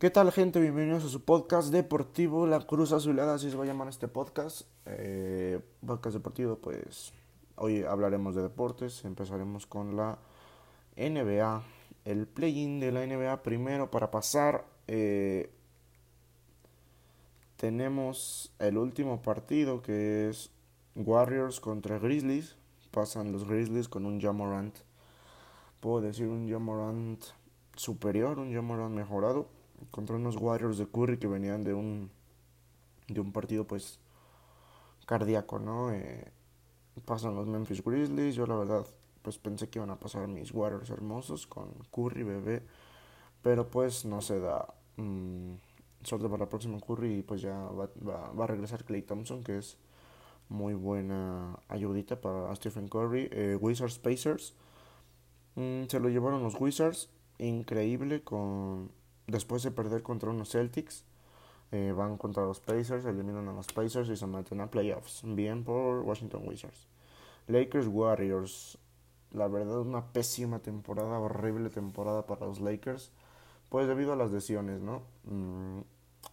¿Qué tal gente? Bienvenidos a su podcast deportivo La Cruz Azulada, así se va a llamar este podcast. Eh, podcast deportivo, pues hoy hablaremos de deportes, empezaremos con la NBA, el play-in de la NBA primero para pasar. Eh, tenemos el último partido que es Warriors contra Grizzlies. Pasan los Grizzlies con un Jamorant. Puedo decir un Jamorant superior, un Jamorant mejorado contra unos Warriors de Curry que venían de un de un partido pues cardíaco, ¿no? Eh, pasan los Memphis Grizzlies, yo la verdad pues pensé que iban a pasar mis Warriors hermosos con Curry, bebé, pero pues no se da. Mm, suerte para la próxima Curry y pues ya va, va, a regresar Clay Thompson que es muy buena ayudita para Stephen Curry. Eh, Wizards Pacers. Mm, se lo llevaron los Wizards. Increíble con Después de perder contra unos Celtics, eh, van contra los Pacers, eliminan a los Pacers y se meten a playoffs. Bien por Washington Wizards. Lakers Warriors. La verdad, una pésima temporada, horrible temporada para los Lakers. Pues debido a las lesiones, ¿no? Mm,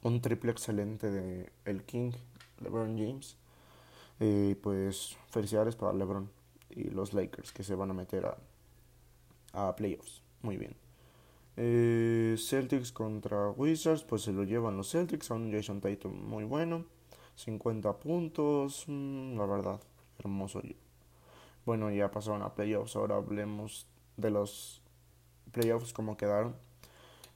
un triple excelente de el King, LeBron James. Y pues felicidades para LeBron y los Lakers que se van a meter a, a playoffs. Muy bien. Eh, Celtics contra Wizards, pues se lo llevan los Celtics, son Jason Tatum muy bueno, 50 puntos, mm, la verdad, hermoso. Bueno, ya pasaron a playoffs, ahora hablemos de los playoffs, cómo quedaron.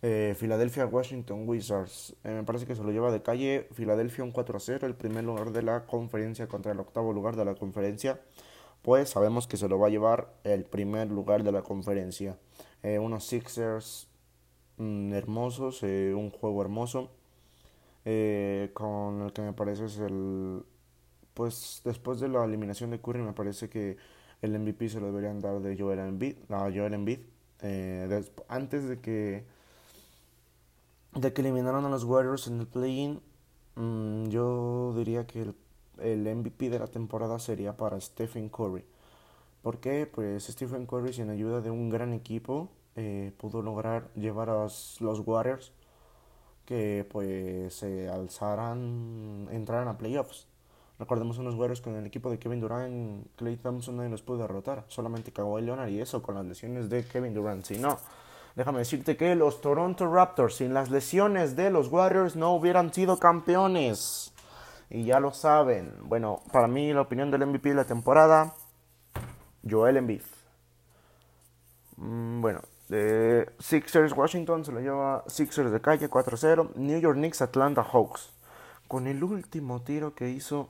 Eh, Philadelphia Washington Wizards, eh, me parece que se lo lleva de calle Philadelphia un 4 a 0, el primer lugar de la conferencia contra el octavo lugar de la conferencia, pues sabemos que se lo va a llevar el primer lugar de la conferencia. unos Sixers hermosos, un juego hermoso, eh, con el que me parece es el... Pues después de la eliminación de Curry me parece que el MVP se lo deberían dar de Joel Embiid, Joel Embiid eh, antes de que de que eliminaron a los Warriors en el play-in, mm, yo diría que el, el, MVP de la temporada sería para Stephen Curry. ¿Por qué? Pues Stephen Curry sin ayuda de un gran equipo eh, pudo lograr llevar a los Warriors que pues se alzaran, entraran a playoffs. Recordemos unos Warriors con el equipo de Kevin Durant, Clay Thompson nadie los pudo derrotar, solamente Kawhi Leonard y eso con las lesiones de Kevin Durant. Si no, déjame decirte que los Toronto Raptors sin las lesiones de los Warriors no hubieran sido campeones. Y ya lo saben. Bueno, para mí la opinión del MVP de la temporada, Joel Embiid. Mm, bueno, de Sixers Washington se lo lleva Sixers de calle 4-0. New York Knicks Atlanta Hawks. Con el último tiro que hizo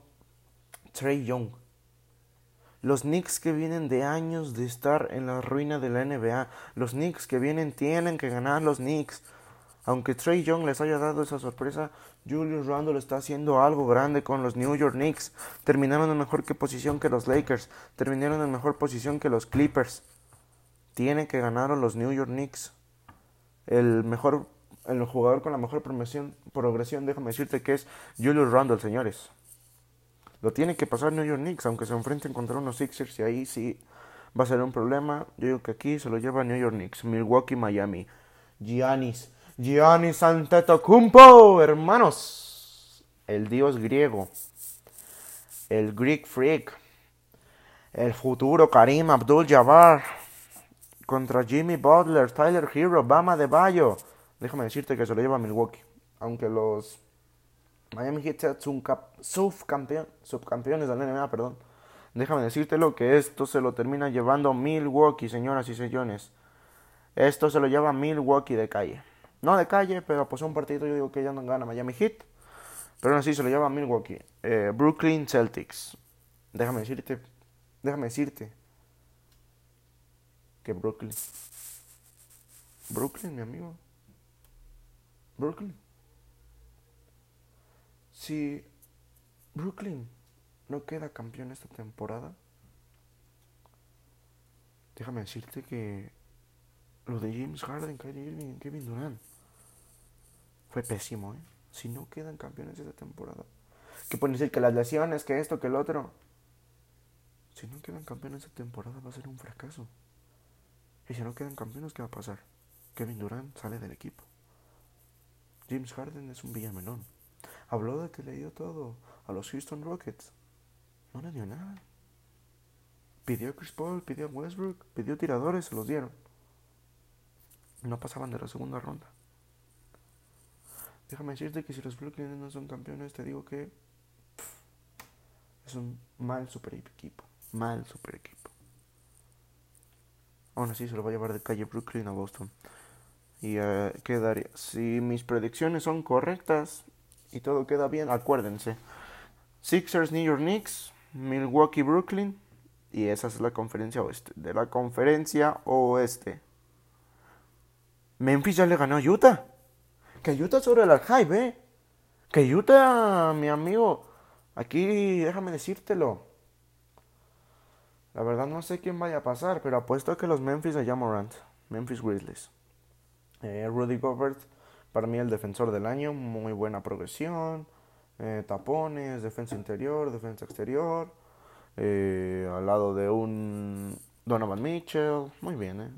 Trey Young. Los Knicks que vienen de años de estar en la ruina de la NBA. Los Knicks que vienen tienen que ganar los Knicks. Aunque Trey Young les haya dado esa sorpresa, Julius Randle está haciendo algo grande con los New York Knicks. Terminaron en mejor posición que los Lakers. Terminaron en mejor posición que los Clippers tiene que ganar los New York Knicks. El mejor, el jugador con la mejor progresión, progresión, déjame decirte que es Julius Randle, señores. Lo tiene que pasar New York Knicks, aunque se enfrenten contra unos Sixers y ahí sí va a ser un problema. Yo digo que aquí se lo lleva New York Knicks, Milwaukee, Miami. Giannis, Giannis Antetokounmpo, hermanos. El dios griego. El Greek Freak. El futuro Karim Abdul-Jabbar contra Jimmy Butler, Tyler Hero, Bama de Bayo. Déjame decirte que se lo lleva Milwaukee. Aunque los Miami Heat subcampeón, subcampeones de la NBA, perdón. Déjame decirte lo que esto se lo termina llevando Milwaukee, señoras y señores. Esto se lo lleva Milwaukee de calle. No de calle, pero pues un partido yo digo que ya no gana Miami Heat. Pero aún así se lo lleva Milwaukee. Eh, Brooklyn Celtics. Déjame decirte, déjame decirte que Brooklyn. Brooklyn, mi amigo. Brooklyn. Si Brooklyn no queda campeón esta temporada, déjame decirte que lo de James Harden, Kyrie Irving Kevin Durant fue pésimo, ¿eh? Si no quedan campeones esta temporada. Que pueden decir que las lesiones, que esto, que el otro. Si no quedan campeones esta temporada va a ser un fracaso. Y si no quedan campeones, ¿qué va a pasar? Kevin Durant sale del equipo. James Harden es un villamenón. Habló de que le dio todo a los Houston Rockets. No le dio nada. Pidió a Chris Paul, pidió a Westbrook, pidió tiradores, se los dieron. No pasaban de la segunda ronda. Déjame decirte que si los Brooklyn no son campeones, te digo que es un mal super equipo. Mal super equipo. Aún así se lo va a llevar de calle Brooklyn a Boston. Y uh, quedaría. Si mis predicciones son correctas y todo queda bien, acuérdense. Sixers, New York Knicks, Milwaukee, Brooklyn. Y esa es la conferencia oeste. De la conferencia oeste. Memphis ya le ganó a Utah. Que Utah sobre la hype, ¿eh? Que Utah, mi amigo. Aquí déjame decírtelo. La verdad no sé quién vaya a pasar, pero apuesto que los Memphis de Jamorant. Memphis Grizzlies. Eh, Rudy Gobert, para mí el defensor del año. Muy buena progresión. Eh, tapones, defensa interior, defensa exterior. Eh, al lado de un Donovan Mitchell. Muy bien, ¿eh?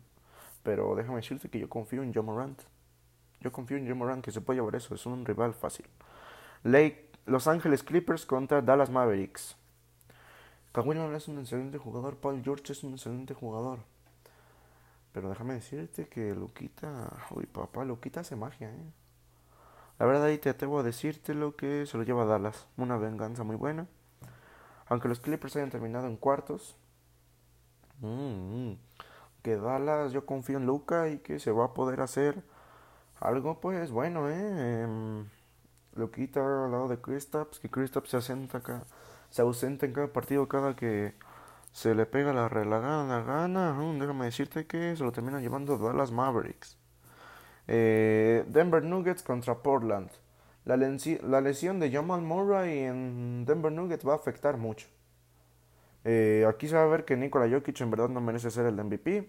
Pero déjame decirte que yo confío en Jamorant. Yo confío en Jamorant que se puede llevar eso. Es un rival fácil. Lake, Los Ángeles Clippers contra Dallas Mavericks. Kawhi es un excelente jugador, Paul George es un excelente jugador. Pero déjame decirte que Luquita, uy papá, Luquita hace magia, eh. La verdad ahí te atrevo a decirte lo que se lo lleva a Dallas. Una venganza muy buena. Aunque los Clippers hayan terminado en cuartos. Mmm, que Dallas, yo confío en Luca y que se va a poder hacer algo pues bueno, eh. Em, Luquita al lado de Kristaps, que Kristaps se asenta acá se ausenta en cada partido cada que se le pega la relagada gana. déjame decirte que se lo terminan llevando Dallas Mavericks. Eh, Denver Nuggets contra Portland. La, la, lesión de Jamal Murray en Denver Nuggets va a afectar mucho. Eh, aquí se va a ver que Nikola Jokic en verdad no merece ser el MVP.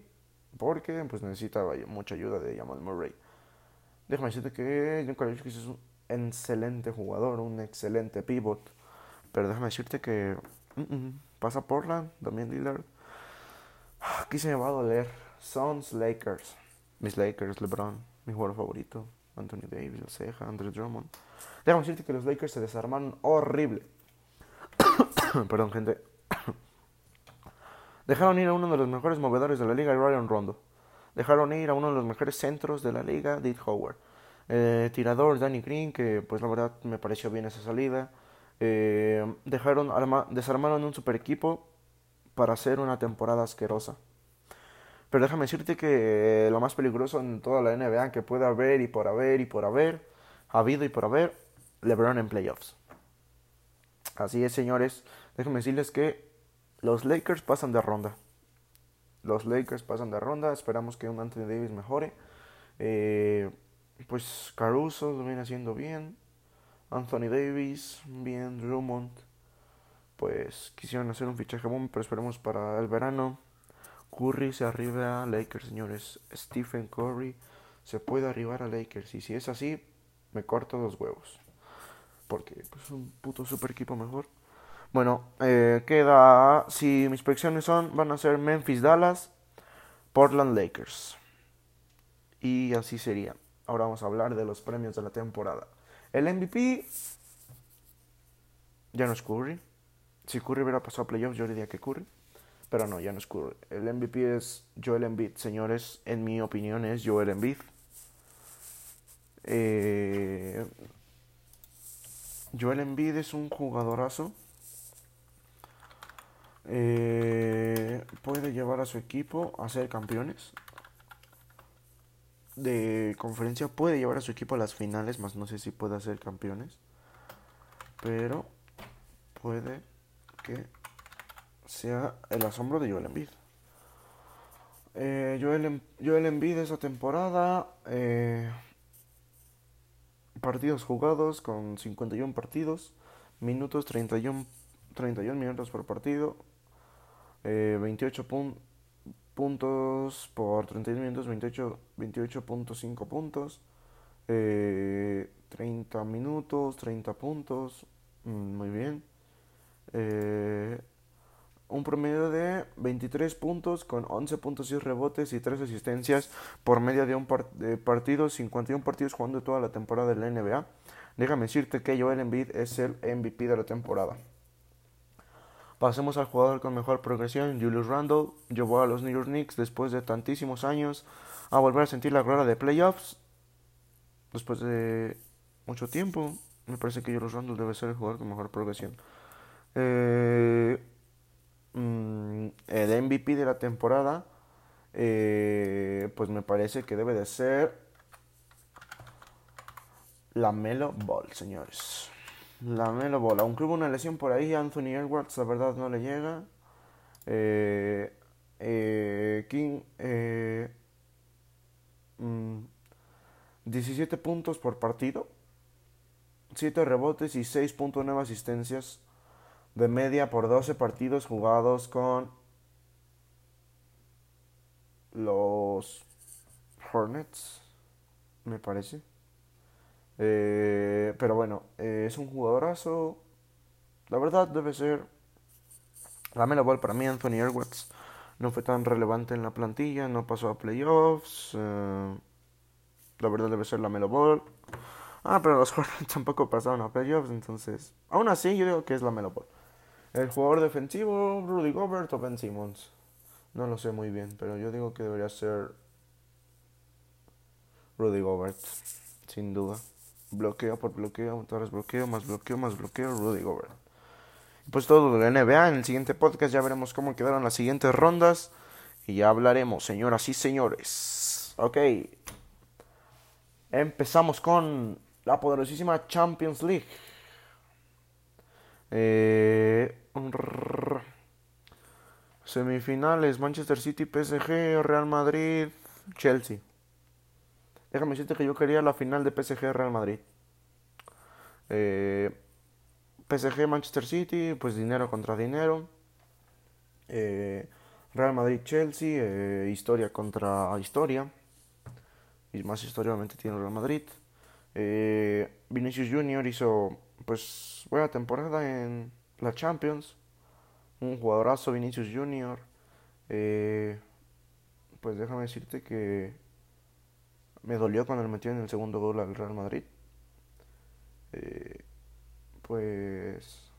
Porque pues necesita mucha ayuda de Jamal Murray. Déjame decirte que Nikola Jokic es un excelente jugador, un excelente pivot. Pero déjame decirte que pasa Portland, también Lillard. Aquí se me va a doler. Suns, Lakers. Mis Lakers, LeBron, mi jugador favorito. Anthony Davis, Ceja, Andrew Drummond. Déjame decirte que los Lakers se desarmaron horrible. Perdón, gente. Dejaron ir a uno de los mejores movedores de la liga, Ryan Rondo. Dejaron ir a uno de los mejores centros de la liga, Dick Howard. Eh, tirador, Danny Green, que pues la verdad me pareció bien esa salida. Eh, dejaron desarmaron un super equipo para hacer una temporada asquerosa. Pero déjame decirte que lo más peligroso en toda la NBA que puede haber y por haber y por haber, habido y por haber, LeBron en playoffs. Así es, señores. Déjenme decirles que los Lakers pasan de ronda. Los Lakers pasan de ronda. Esperamos que un Anthony Davis mejore. Eh, pues Caruso lo viene haciendo bien. Anthony Davis, bien, Drummond, pues quisieron hacer un fichaje boom, pero esperemos para el verano. Curry se arriba a Lakers, señores. Stephen Curry se puede arribar a Lakers. Y si es así, me corto los huevos. Porque es pues, un puto super equipo mejor. Bueno, eh, queda. Si mis predicciones son, van a ser Memphis Dallas, Portland Lakers. Y así sería. Ahora vamos a hablar de los premios de la temporada. El MVP ya no es Curry. Si Curry hubiera pasado a playoffs, yo diría que Curry. Pero no, ya no es Curry. El MVP es Joel Embiid, señores. En mi opinión es Joel Embiid. Eh, Joel Embiid es un jugadorazo. Eh, puede llevar a su equipo a ser campeones de conferencia puede llevar a su equipo a las finales, más no sé si puede ser campeones. Pero puede que sea el asombro de Joel Embiid. Eh, Joel, em-, Joel Embiid esa temporada, eh, partidos jugados con 51 partidos, minutos 31, 31 minutos por partido, eh, 28 puntos puntos por 31 minutos, 28.5 28 puntos. Eh, 30 minutos, 30 puntos. Mm, muy bien. Eh, un promedio de 23 puntos con 11.6 rebotes y 3 asistencias por medio de un partido, 51 partidos jugando toda la temporada de la NBA. Déjame decirte que Joel Embiid es el MVP de la temporada. Pasemos al jugador con mejor progresión, Julius Randle, llevó a los New York Knicks después de tantísimos años a volver a sentir la gloria de playoffs. Después de mucho tiempo, me parece que Julius Randle debe ser el jugador con mejor progresión. Eh, mm, el MVP de la temporada, eh, pues me parece que debe de ser la Melo Ball, señores. La Melo Ball. Aunque hubo una lesión por ahí, Anthony Edwards, la verdad no le llega. Eh, eh, King, 17 mm, puntos por partido, 7 rebotes y 6.9 asistencias de media por 12 partidos jugados con los Hornets, me parece. Eh, pero bueno, eh, es un jugadorazo. La verdad debe ser la mela ball para mí, Anthony Edwards. No fue tan relevante en la plantilla, no pasó a playoffs. Eh, la verdad debe ser la Melo Ball. Ah, pero los Hornets tampoco pasaron a playoffs, entonces. Aún así, yo digo que es la Melo Ball. El jugador defensivo, Rudy Gobert o Ben Simmons. No lo sé muy bien, pero yo digo que debería ser Rudy Gobert, sin duda bloqueo por bloqueo, torres bloqueo, más bloqueo, más bloqueo, Rudy Gobert. Pues todo de la NBA. En el siguiente podcast ya veremos cómo quedaron las siguientes rondas. Y ya hablaremos, señoras y señores. Ok. Empezamos con la poderosísima Champions League. Eh, semifinales, Manchester City, PSG, Real Madrid, Chelsea. Déjame decirte que yo quería la final de PSG Real Madrid. Eh, PSG Manchester City, pues dinero contra dinero. Eh, Real Madrid Chelsea, eh, historia contra historia. Y más historia obviamente tiene Real Madrid. Vinicius Junior hizo pues buena temporada en la Champions. Un jugadorazo Vinicius Junior. pues déjame decirte que me dolió cuando le metió en el segundo gol al Real Madrid. Eh, pues.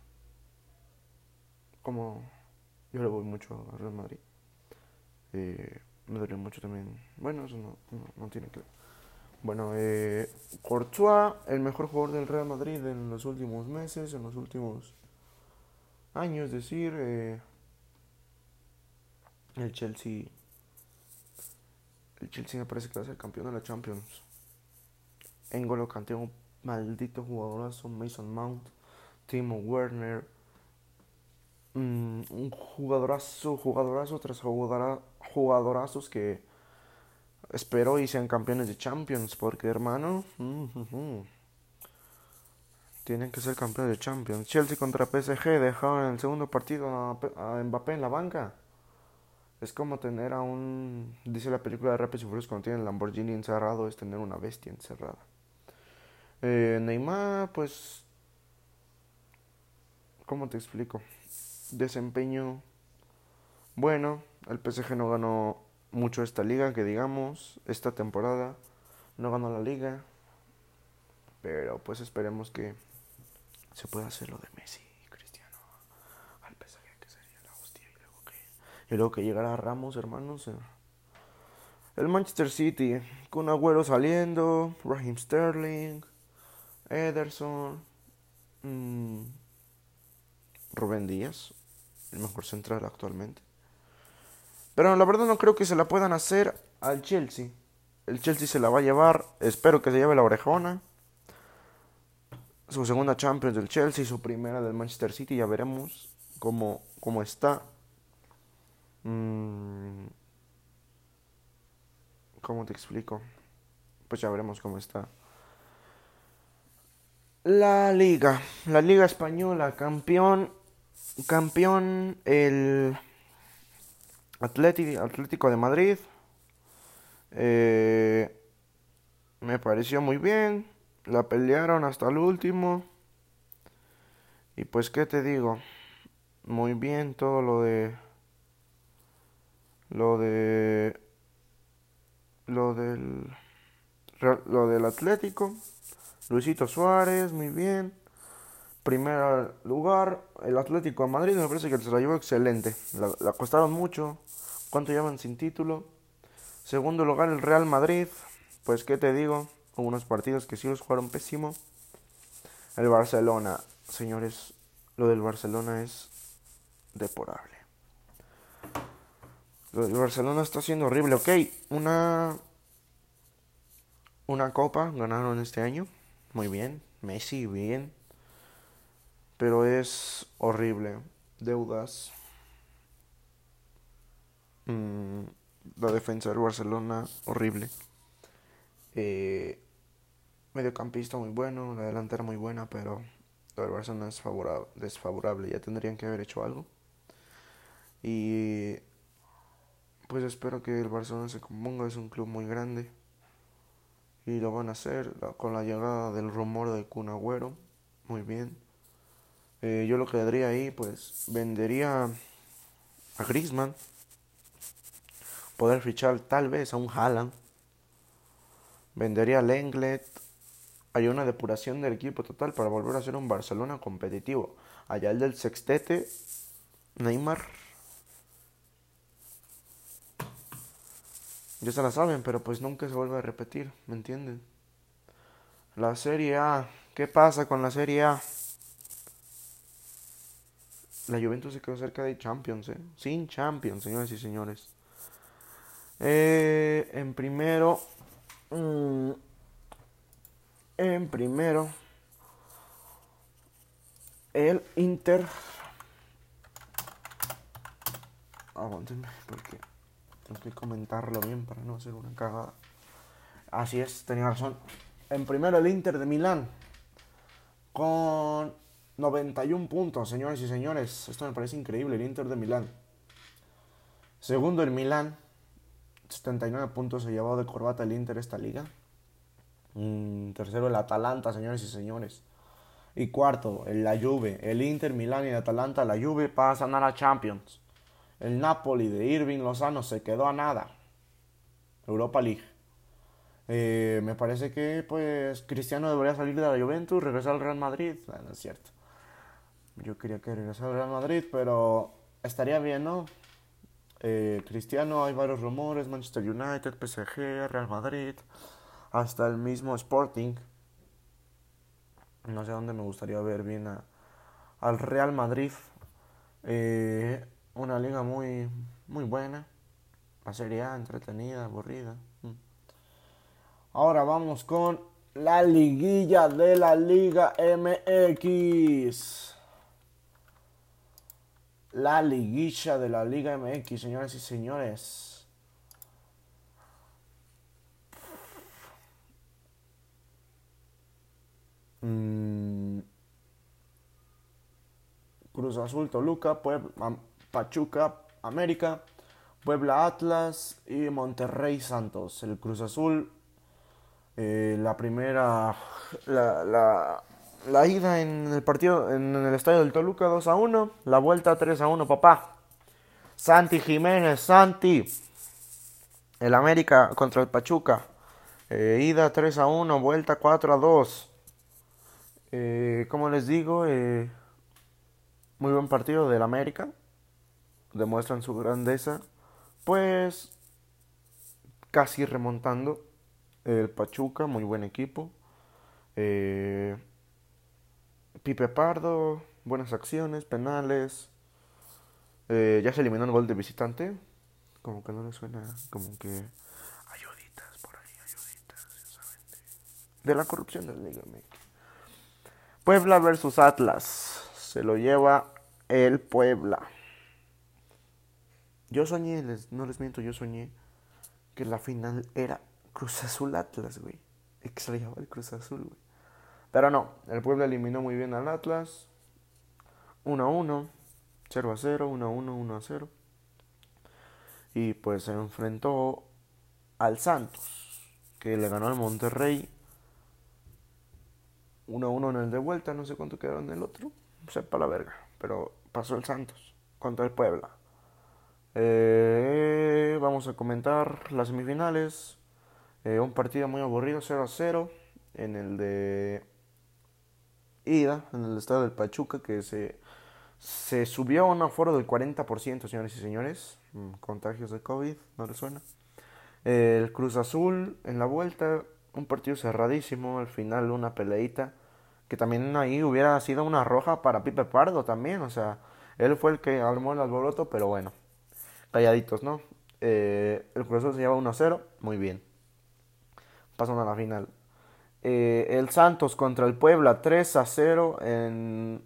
Como yo le voy mucho al Real Madrid. Eh, me dolió mucho también. Bueno, eso no, no, tiene que ver. Bueno, eh, Courtois, el mejor jugador del Real Madrid en los últimos meses, en los últimos años, es decir, eh, el Chelsea el Chelsea me parece que va a ser campeón de la Champions. Engolo Kanté, un maldito jugadorazo. Mason Mount, Timo Werner. Mm, un jugadorazo, jugadorazo tras jugadorazos que espero y sean campeones de Champions. Porque, hermano, tienen que ser campeones de Champions. Chelsea contra PSG dejaron en el segundo partido a Mbappé en la banca. Es como tener a un. Dice la película de Rápidos y Furiosos cuando tiene el Lamborghini encerrado, es tener una bestia encerrada. Eh, Neymar, pues. ¿Cómo te explico? Desempeño. Bueno, el PSG no ganó mucho esta liga, que digamos, esta temporada. No ganó la liga. Pero pues esperemos que se pueda hacer lo de Messi. Y luego que llegara Ramos, hermanos. El Manchester City, con Agüero saliendo, Raheem Sterling, Ederson, mm, Rubén Díaz, el mejor central actualmente. Pero la verdad no creo que se la puedan hacer al Chelsea. El Chelsea se la va a llevar, espero que se lleve la orejona. Su segunda Champions del Chelsea, su primera del Manchester City, ya veremos cómo, cómo está. Mm, ¿Cómo te explico? Pues ya veremos cómo está. La liga, la liga española, campeón, campeón el Atlético, de Madrid. Eh, me pareció muy bien, la pelearon hasta el último. Y pues, ¿qué te digo? muy bien todo lo de lo de lo del lo del Atlético Luisito Suárez muy bien. Primer lugar el Atlético de Madrid me parece que se la llevó excelente. La, costaron mucho. Cuánto llevan sin título segundo lugar el Real Madrid. Pues qué te digo unos partidos que sí los jugaron pésimo. El Barcelona. Señores lo del Barcelona es deporable el Barcelona está siendo horrible. Ok, una. Una copa ganaron este año. Muy bien. Messi, bien. Pero es horrible. Deudas. Mm, la defensa del Barcelona, horrible. Eh, mediocampista muy bueno. La delantera muy buena, pero la del Barcelona es desfavorable. Ya tendrían que haber hecho algo. Y pues espero que el Barcelona se componga, es un club muy grande. Y lo van a hacer con la llegada del rumor de Kun Agüero, muy bien. Eh, yo lo que daría ahí, pues vendería a Griezmann, poder fichar tal vez a un Haaland, vendería a Lenglet, hay una depuración del equipo total para volver a ser un Barcelona competitivo. Allá el del sextete, Neymar, Ya se la saben, pero pues nunca se vuelve a repetir, ¿me entienden? La Serie A, ¿qué pasa con la Serie A? La Juventus se quedó cerca de Champions, ¿eh? Sin Champions, señores y señores. Eh, en primero. Mm, en primero. El Inter. Aguántenme, porque tengo que comentarlo bien para no hacer una cagada. Así es, tenía razón. En primero el Inter de Milán. Con 91 puntos, señores y señores. Esto me parece increíble, el Inter de Milán. Segundo el Milán. 79 puntos se llevado de corbata el Inter esta liga. Mm, tercero el Atalanta, señores y señores. Y cuarto, el la Juve. El Inter, Milán y Atalanta, la Juve pasan a la Champions. El Napoli de Irving Lozano se quedó a nada. Europa League. Eh, me parece que pues Cristiano debería salir de la Juventus, regresar al Real Madrid. no es cierto. Yo quería que regresara al Real Madrid, pero estaría bien, ¿no? Eh, Cristiano, hay varios rumores, Manchester United, PSG, Real Madrid, hasta el mismo Sporting. No sé dónde me gustaría ver bien a, al Real Madrid. Eh, una liga muy, muy buena. La Serie A, entretenida, aburrida. Mm. Ahora vamos con la liguilla de la Liga MX. La liguilla de la Liga MX, señores y señores. Mm. Cruz Azul, Toluca, Puebla, Pachuca, América, Puebla Atlas y Monterrey Santos. El Cruz Azul, eh, la primera, la, la, ida en el partido, en el estadio del Toluca 2 a 1, la vuelta 3 a 1, papá. Santi Jiménez, Santi. El América contra el Pachuca. Eh, ida 3 a 1, vuelta 4 a 2. Eh, como les digo, muy buen partido del América demuestran su grandeza, pues casi remontando el Pachuca, muy buen equipo. Eh, Pipe Pardo, buenas acciones, penales. Eh, ya se eliminó el gol de visitante. Como que no le suena, como que ayuditas por ahí, ayuditas, de, la corrupción del Liga Puebla versus Atlas. Se lo lleva el Puebla. Yo soñé, no les miento, yo soñé que la final era Cruz Azul Atlas, güey. Extrañaba el Cruz Azul, güey. Pero no, el pueblo eliminó muy bien al Atlas. 1 a 1, 0 a 0, 1 a 1, 1 a 0. Y pues se enfrentó al Santos, que le ganó al Monterrey 1 a 1 en el de vuelta, no sé cuánto quedó en el otro. sepa la verga. Pero pasó el Santos contra el Puebla. Eh, vamos a comentar las semifinales. Eh, un partido muy aburrido, 0 a 0. En el de ida, en el estado del Pachuca, que se, se subió a un aforo del 40%, señores y señores. Mm, contagios de COVID, ¿no le suena? El Cruz Azul en la vuelta, un partido cerradísimo, al final una peleita, que también ahí hubiera sido una roja para Pipe Pardo también, o sea, él fue el que armó el alboroto, pero bueno, calladitos, ¿no? Eh, el Cruz Azul se lleva 1-0, muy bien. Pasan a la final. Eh, el Santos contra el Puebla 3 0 en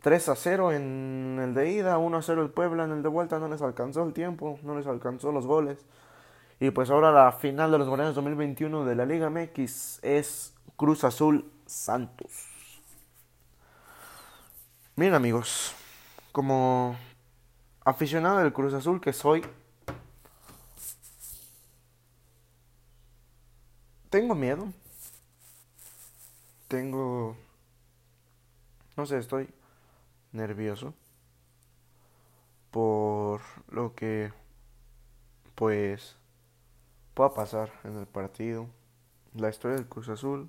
3 a 0 en el de ida, 1 a 0 el Puebla en el de vuelta, no les alcanzó el tiempo, no les alcanzó los goles. Y pues ahora la final de los Guardianes 2021 de la Liga MX es Cruz Azul Santos. Miren amigos, como aficionado del Cruz Azul que soy, tengo miedo. Tengo... No sé, estoy nervioso por lo que pues pueda pasar en el partido. La historia del Cruz Azul,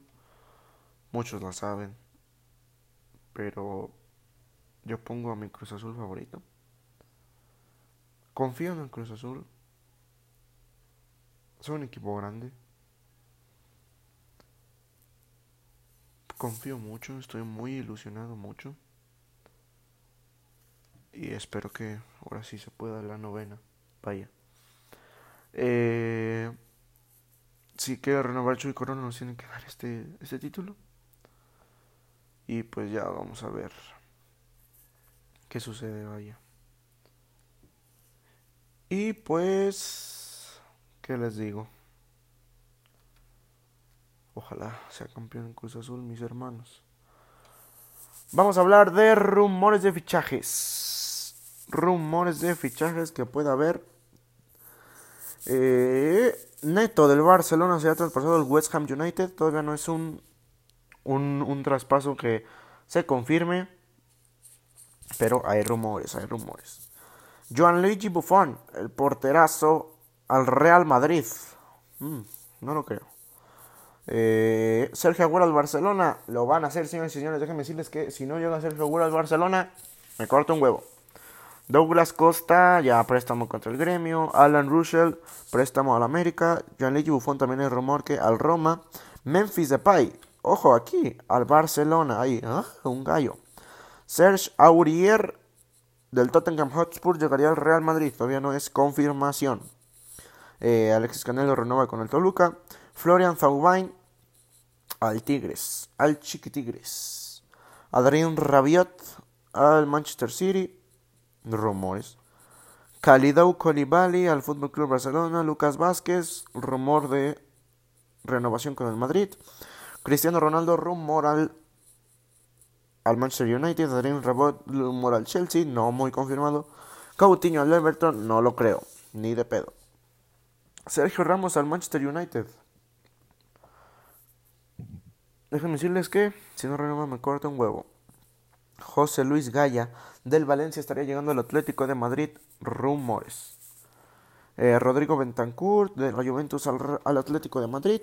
muchos la saben, pero yo pongo a mi Cruz Azul favorito. Confío en el Cruz Azul. Es un equipo grande. Confío mucho, estoy muy ilusionado mucho. Y espero que ahora sí se pueda la novena. Vaya. Eh, si quiere renovar Chuy Corona nos tiene que dar este, este título. Y pues ya vamos a ver qué sucede, vaya. Y pues, ¿qué les digo? Ojalá sea campeón en Cruz Azul, mis hermanos. Vamos a hablar de rumores de fichajes. Rumores de fichajes que pueda haber eh, Neto del Barcelona se ha traspasado al West Ham United. Todavía no es un, un, traspaso que se confirme. Pero hay rumores, hay rumores. Joan Luigi Buffon, el porterazo al Real Madrid. Mm, no lo creo. Eh, Sergio Agüero al Barcelona. Lo van a hacer, señores y señores. Déjenme decirles que si no llega Sergio Agüero al Barcelona, me corto un huevo. Douglas Costa, ya préstamo contra el gremio. Alan Russell, préstamo al América. Gianluigi Buffon también hay rumor que al Roma. Memphis Depay, ojo aquí, al Barcelona, ahí, ¿ah? un gallo. Serge Aurier del Tottenham Hotspur llegaría al Real Madrid, todavía no es confirmación. Eh, Alexis Canelo renueva con el Toluca. Florian Zaubain al Tigres, al Chiquitigres. Adrián Rabiot al Manchester City rumores. Kalidou Koulibaly al Fútbol Club Barcelona, Lucas Vázquez, rumor de renovación con el Madrid. Cristiano Ronaldo, rumor al, al Manchester United. Adrien Rabot, rumor al Chelsea, no muy confirmado. Coutinho al Everton, no lo creo, ni de pedo. Sergio Ramos al Manchester United. Déjenme decirles que si no renueva me corta un huevo. José Luis Gaya del Valencia estaría llegando al Atlético de Madrid. Rumores. Eh, Rodrigo Bentancur de la Juventus al, Atlético de Madrid.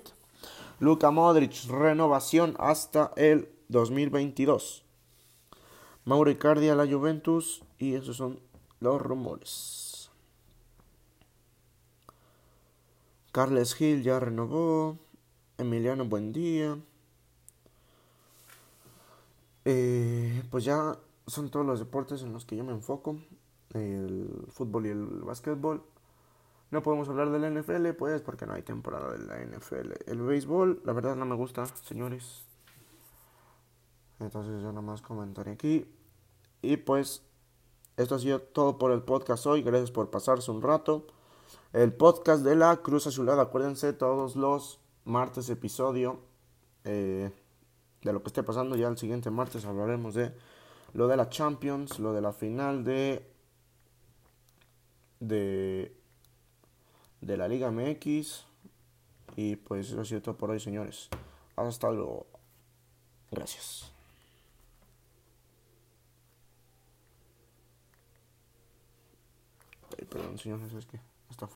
Luka Modric, renovación hasta el 2022. Mauro Icardi a la Juventus. Y esos son los rumores. Carles Gil ya renovó. Emiliano Buendía. Eh, pues ya son todos los deportes en los que yo me enfoco. El fútbol y el básquetbol. No podemos hablar de la NFL, pues, porque no hay temporada de la NFL. El béisbol, la verdad, no me gusta, señores. Entonces, yo nada más comentaré aquí. Y pues, esto ha sido todo por el podcast hoy. Gracias por pasarse un rato. El podcast de la Cruz Azulada. Acuérdense, todos los martes episodio. Eh, de lo que esté pasando. Ya el siguiente martes hablaremos de lo de la Champions, lo de la final de de de la Liga MX y pues eso ha sido todo por hoy, señores. Hasta luego. Gracias. perdón, señor, ¿sabes qué?